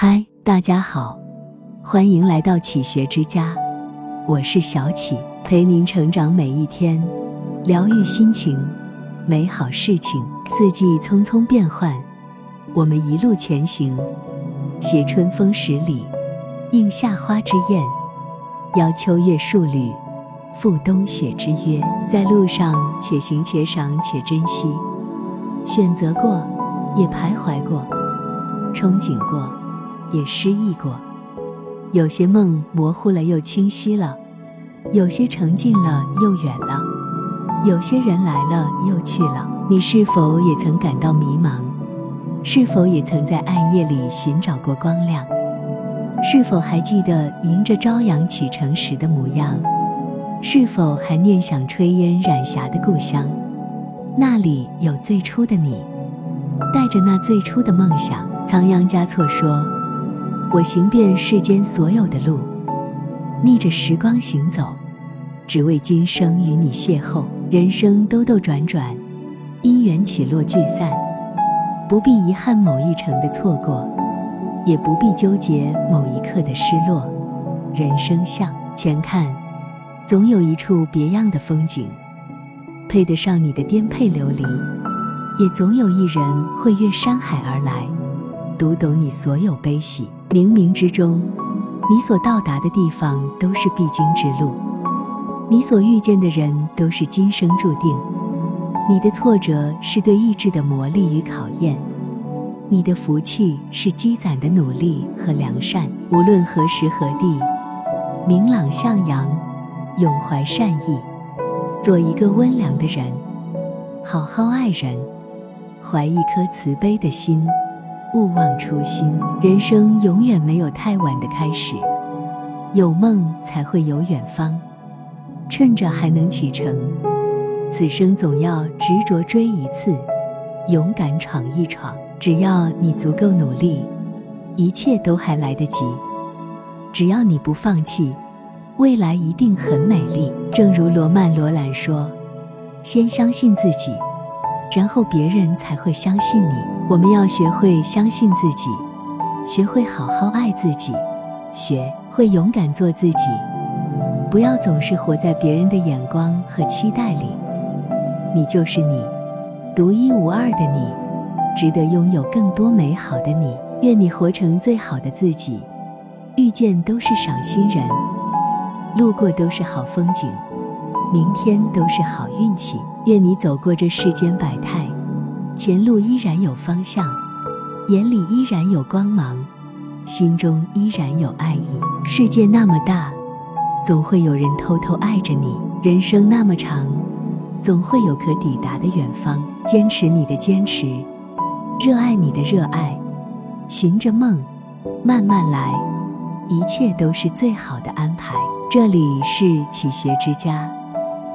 嗨，大家好，欢迎来到启学之家，我是小启，陪您成长每一天，疗愈心情，美好事情。四季匆匆变换，我们一路前行，携春风十里，映夏花之艳，邀秋月数缕，赴冬雪之约。在路上，且行且赏且珍惜，选择过，也徘徊过，憧憬过。也失忆过，有些梦模糊了又清晰了，有些沉近了又远了，有些人来了又去了。你是否也曾感到迷茫？是否也曾在暗夜里寻找过光亮？是否还记得迎着朝阳启程时的模样？是否还念想炊烟染霞的故乡？那里有最初的你，带着那最初的梦想。仓央嘉措说。我行遍世间所有的路，逆着时光行走，只为今生与你邂逅。人生兜兜转转，因缘起落聚散，不必遗憾某一程的错过，也不必纠结某一刻的失落。人生向前看，总有一处别样的风景，配得上你的颠沛流离；也总有一人会越山海而来，读懂你所有悲喜。冥冥之中，你所到达的地方都是必经之路，你所遇见的人都是今生注定。你的挫折是对意志的磨砺与考验，你的福气是积攒的努力和良善。无论何时何地，明朗向阳，永怀善意，做一个温良的人，好好爱人，怀一颗慈悲的心。勿忘初心，人生永远没有太晚的开始，有梦才会有远方。趁着还能启程，此生总要执着追一次，勇敢闯一闯。只要你足够努力，一切都还来得及。只要你不放弃，未来一定很美丽。正如罗曼·罗兰说：“先相信自己。”然后别人才会相信你。我们要学会相信自己，学会好好爱自己，学会勇敢做自己。不要总是活在别人的眼光和期待里。你就是你，独一无二的你，值得拥有更多美好的你。愿你活成最好的自己，遇见都是赏心人，路过都是好风景。明天都是好运气，愿你走过这世间百态，前路依然有方向，眼里依然有光芒，心中依然有爱意。世界那么大，总会有人偷偷爱着你；人生那么长，总会有可抵达的远方。坚持你的坚持，热爱你的热爱，寻着梦，慢慢来，一切都是最好的安排。这里是启学之家。